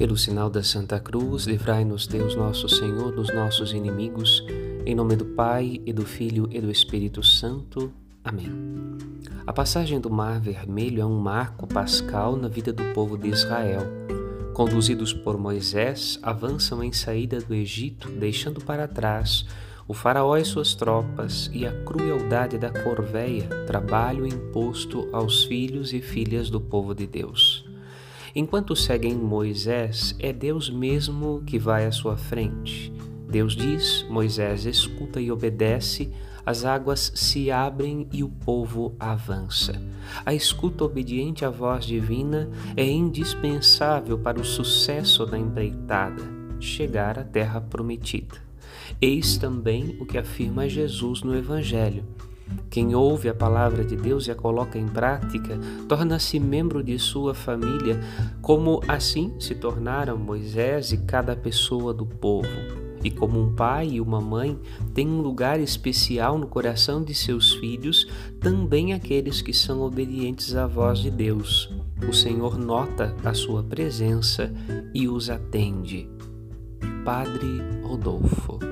Pelo sinal da Santa Cruz, livrai-nos Deus nosso Senhor dos nossos inimigos, em nome do Pai e do Filho e do Espírito Santo. Amém. A passagem do Mar Vermelho é um marco pascal na vida do povo de Israel. Conduzidos por Moisés, avançam em saída do Egito, deixando para trás o faraó e suas tropas e a crueldade da corveia, trabalho imposto aos filhos e filhas do povo de Deus. Enquanto seguem Moisés, é Deus mesmo que vai à sua frente. Deus diz, Moisés escuta e obedece, as águas se abrem e o povo avança. A escuta obediente à voz divina é indispensável para o sucesso da empreitada, chegar à terra prometida. Eis também o que afirma Jesus no Evangelho. Quem ouve a palavra de Deus e a coloca em prática torna-se membro de sua família, como assim se tornaram Moisés e cada pessoa do povo. E como um pai e uma mãe têm um lugar especial no coração de seus filhos, também aqueles que são obedientes à voz de Deus. O Senhor nota a sua presença e os atende. Padre Rodolfo